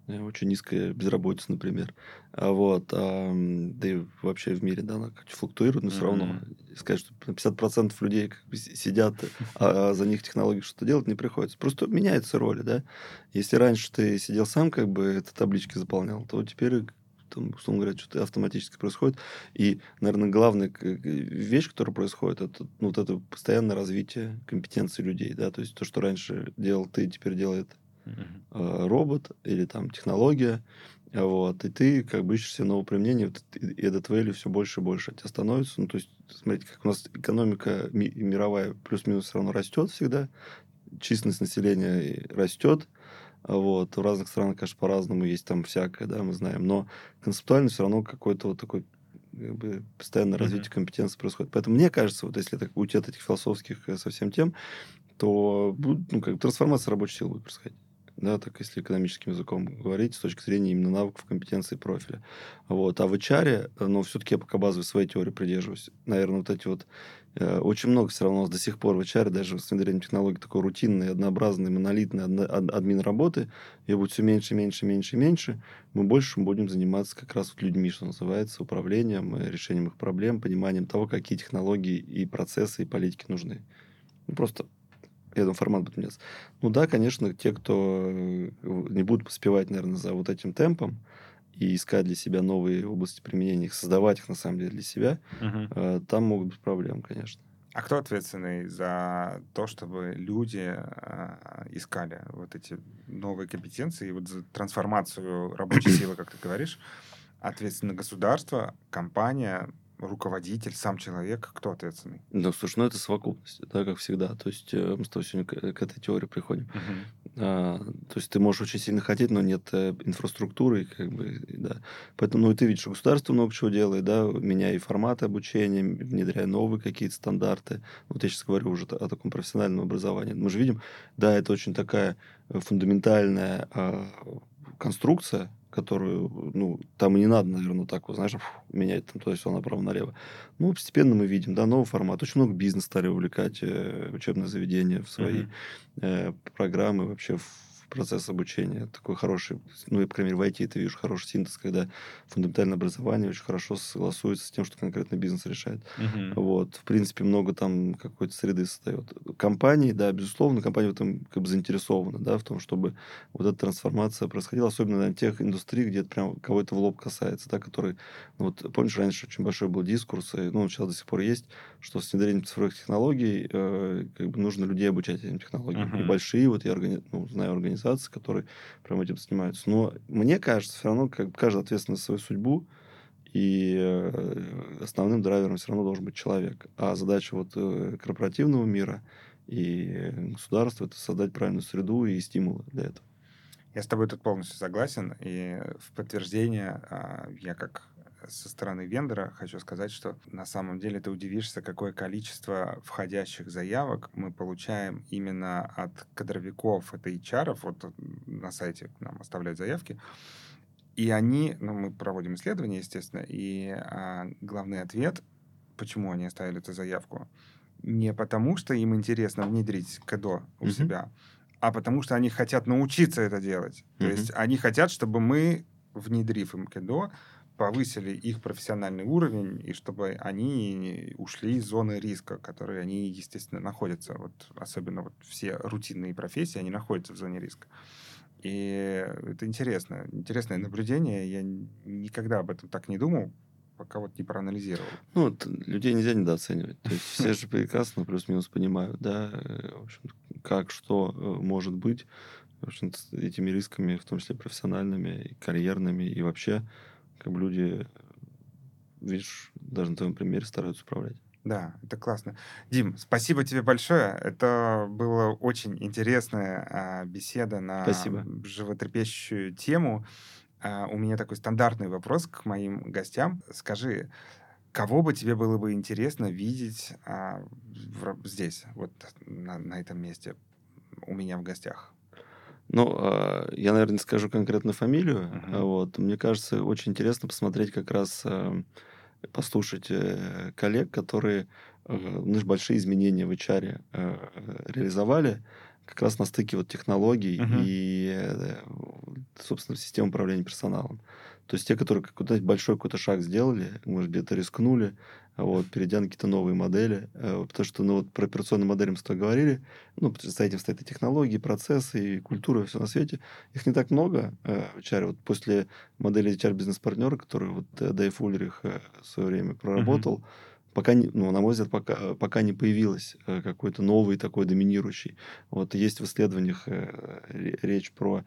очень низкая безработица, например. А вот, а, да и вообще в мире, да, она как флуктуирует, но mm-hmm. все равно сказать, что 50% людей как бы сидят, а, а за них технологии что-то делать не приходится. Просто меняются роли, да. Если раньше ты сидел сам, как бы, это таблички заполнял, то теперь там, условно говоря, что-то автоматически происходит. И, наверное, главная вещь, которая происходит, это ну, вот это постоянное развитие компетенции людей, да, то есть то, что раньше делал ты, теперь делает uh-huh. робот или там технология, вот, и ты как бы ищешь себе новое применение, вот, и этот value все больше и больше от тебя становится. Ну, то есть, смотрите, как у нас экономика ми- мировая плюс-минус все равно растет всегда, численность населения растет, вот, в разных странах, конечно, по-разному есть там всякое, да, мы знаем, но концептуально все равно какой-то вот такой как бы постоянное mm-hmm. развитие компетенции происходит. Поэтому мне кажется, вот если так уйти от этих философских э, совсем тем, то ну, как, трансформация рабочей силы будет происходить да, так если экономическим языком говорить, с точки зрения именно навыков, компетенций, профиля. Вот. А в HR, ну, все-таки я пока базовой своей теории придерживаюсь. Наверное, вот эти вот Э, очень много все равно у нас до сих пор в HR, даже с внедрением технологий такой рутинной, однообразной, монолитной админ работы, ее будет все меньше, меньше, меньше, меньше, мы больше будем заниматься как раз вот людьми, что называется, управлением, э, решением их проблем, пониманием того, какие технологии и процессы, и политики нужны. Ну, просто я думаю, формат будет меняться. Ну да, конечно, те, кто э, не будут поспевать, наверное, за вот этим темпом, и искать для себя новые области применения, их создавать их на самом деле для себя, угу. там могут быть проблемы, конечно. А кто ответственный за то, чтобы люди э, искали вот эти новые компетенции и вот за трансформацию рабочей силы, как ты говоришь? Ответственно государство, компания, руководитель, сам человек, кто ответственный? Ну, слушай, ну это совокупность, да, как всегда. То есть э, мы с тобой сегодня к, к этой теории приходим. Uh-huh. А, то есть ты можешь очень сильно хотеть, но нет э, инфраструктуры, как бы, да. Поэтому, ну, и ты видишь, что государство много чего делает, да, меняя и форматы обучения, внедряя новые какие-то стандарты. Вот я сейчас говорю уже о таком профессиональном образовании. Мы же видим, да, это очень такая э, фундаментальная а, конструкция, которую, ну, там и не надо, наверное, так вот, знаешь, менять там то есть все направо-налево. Ну, постепенно мы видим, да, новый формат. Очень много бизнес стали увлекать э, учебные заведения в свои mm-hmm. э, программы, вообще в процесс обучения. Такой хороший, ну, я, по крайней мере, в IT это вижу хороший синтез, когда фундаментальное образование очень хорошо согласуется с тем, что конкретно бизнес решает. Uh-huh. Вот. В принципе, много там какой-то среды создает. Компании, да, безусловно, компания в этом как бы заинтересована, да, в том, чтобы вот эта трансформация происходила, особенно на тех индустриях, где это прям кого-то в лоб касается, да, который, ну, вот, помнишь, раньше очень большой был дискурс, и, ну, сейчас до сих пор есть, что с внедрением цифровых технологий э, как бы нужно людей обучать этим технологиям. Uh-huh. И большие, вот я органи... ну, знаю организации, организаций, которые прям этим занимаются. Но мне кажется, все равно как каждый ответственен за свою судьбу, и э, основным драйвером все равно должен быть человек. А задача вот э, корпоративного мира и государства это создать правильную среду и стимулы для этого. Я с тобой тут полностью согласен. И в подтверждение а, я как со стороны вендора хочу сказать, что на самом деле ты удивишься, какое количество входящих заявок мы получаем именно от кадровиков, это HR, вот на сайте нам оставляют заявки, и они, ну, мы проводим исследования, естественно, и а, главный ответ, почему они оставили эту заявку, не потому, что им интересно внедрить КДО у mm-hmm. себя, а потому что они хотят научиться это делать. Mm-hmm. То есть они хотят, чтобы мы, внедрив им КДО, повысили их профессиональный уровень, и чтобы они ушли из зоны риска, в которой они, естественно, находятся. Вот особенно вот все рутинные профессии, они находятся в зоне риска. И это интересно. Интересное наблюдение. Я никогда об этом так не думал, пока вот не проанализировал. Ну, вот, людей нельзя недооценивать. То есть все же прекрасно плюс-минус понимают, да, э, в общем, как, что э, может быть, в общем этими рисками, в том числе профессиональными, и карьерными, и вообще как бы люди, видишь, даже на твоем примере стараются управлять. Да, это классно. Дим, спасибо тебе большое. Это была очень интересная а, беседа на спасибо. животрепещущую тему. А, у меня такой стандартный вопрос к моим гостям. Скажи, кого бы тебе было бы интересно видеть а, здесь, вот на, на этом месте, у меня в гостях? Ну, а, я, наверное, скажу конкретно фамилию. Uh-huh. Вот. Мне кажется, очень интересно посмотреть как раз, а, послушать э, коллег, которые ну, большие изменения в HR э, реализовали как раз на стыке вот технологий uh-huh. и, э, собственно, системы управления персоналом. То есть те, которые какой-то большой какой-то шаг сделали, может, где-то рискнули, вот, перейдя на какие-то новые модели. Э, потому что, ну, вот про операционные модели мы с тобой говорили, ну, за этим стоят и технологии, процессы, и культура, и все на свете. Их не так много э, в HR. Вот после модели HR бизнес-партнера, которую вот э, Дэйв Ульрих в свое время проработал, пока, не, ну, на мой взгляд, пока, пока не появилось какой-то новый такой доминирующий. Вот есть в исследованиях речь про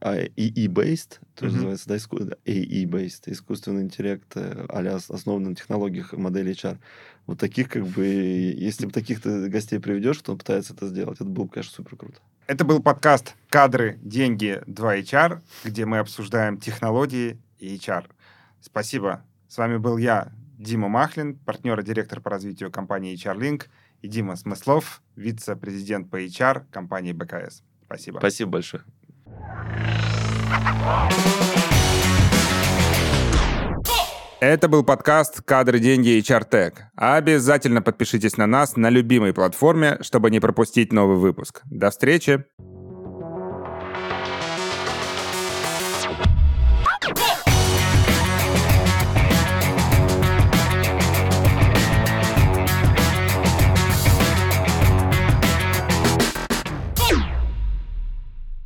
так, AI-based, а, то mm-hmm. называется, да, иску... AI-based, искусственный интеллект, а основан на технологиях модели HR. Вот таких, как бы, если бы таких ты гостей приведешь, кто пытается это сделать, это было бы, конечно, супер круто. Это был подкаст «Кадры, деньги, 2HR», где мы обсуждаем технологии и HR. Спасибо. С вами был я, Дима Махлин, партнер и директор по развитию компании HR Link, и Дима Смыслов, вице-президент по HR компании БКС. Спасибо. Спасибо большое. Это был подкаст «Кадры, деньги и Чартек». Обязательно подпишитесь на нас на любимой платформе, чтобы не пропустить новый выпуск. До встречи!